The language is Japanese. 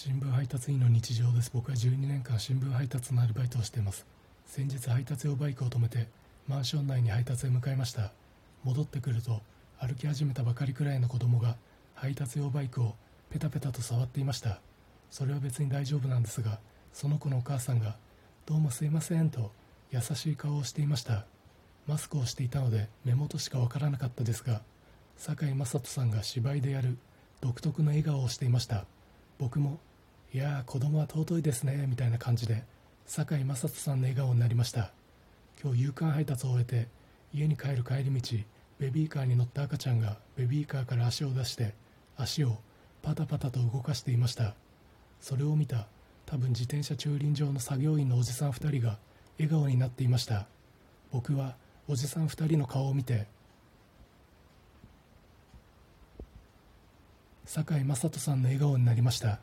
新聞配達員の日常です。僕は12年間新聞配達のアルバイトをしています。先日配達用バイクを止めてマンション内に配達へ向かいました。戻ってくると歩き始めたばかりくらいの子供が配達用バイクをペタペタと触っていました。それは別に大丈夫なんですがその子のお母さんが「どうもすいません」と優しい顔をしていました。マスクをしていたので目元しかわからなかったですが堺雅人さんが芝居でやる独特の笑顔をしていました。僕もいやー子供は尊いですねみたいな感じで堺雅人さんの笑顔になりました。今日夕刊配達を終えて家に帰る帰り道ベビーカーに乗った赤ちゃんがベビーカーから足を出して足をパタパタと動かしていました。それを見た多分自転車駐輪場の作業員のおじさん2人が笑顔になっていました。僕はおじさん2人の顔を見て堺雅人さんの笑顔になりました。